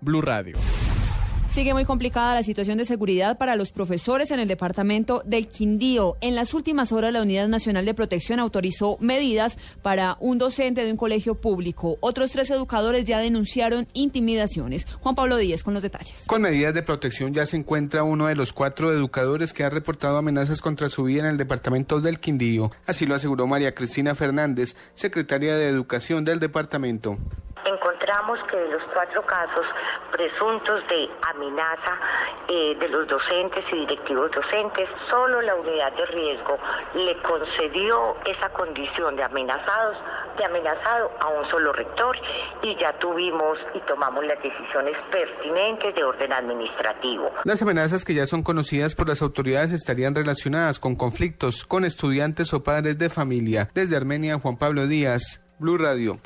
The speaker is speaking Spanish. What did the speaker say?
Blue Radio. Sigue muy complicada la situación de seguridad para los profesores en el departamento del Quindío. En las últimas horas, la Unidad Nacional de Protección autorizó medidas para un docente de un colegio público. Otros tres educadores ya denunciaron intimidaciones. Juan Pablo Díaz con los detalles. Con medidas de protección ya se encuentra uno de los cuatro educadores que ha reportado amenazas contra su vida en el departamento del Quindío. Así lo aseguró María Cristina Fernández, secretaria de Educación del departamento que de los cuatro casos presuntos de amenaza eh, de los docentes y directivos docentes, solo la unidad de riesgo le concedió esa condición de amenazados, de amenazado a un solo rector y ya tuvimos y tomamos las decisiones pertinentes de orden administrativo. Las amenazas que ya son conocidas por las autoridades estarían relacionadas con conflictos con estudiantes o padres de familia. Desde Armenia, Juan Pablo Díaz, Blue Radio.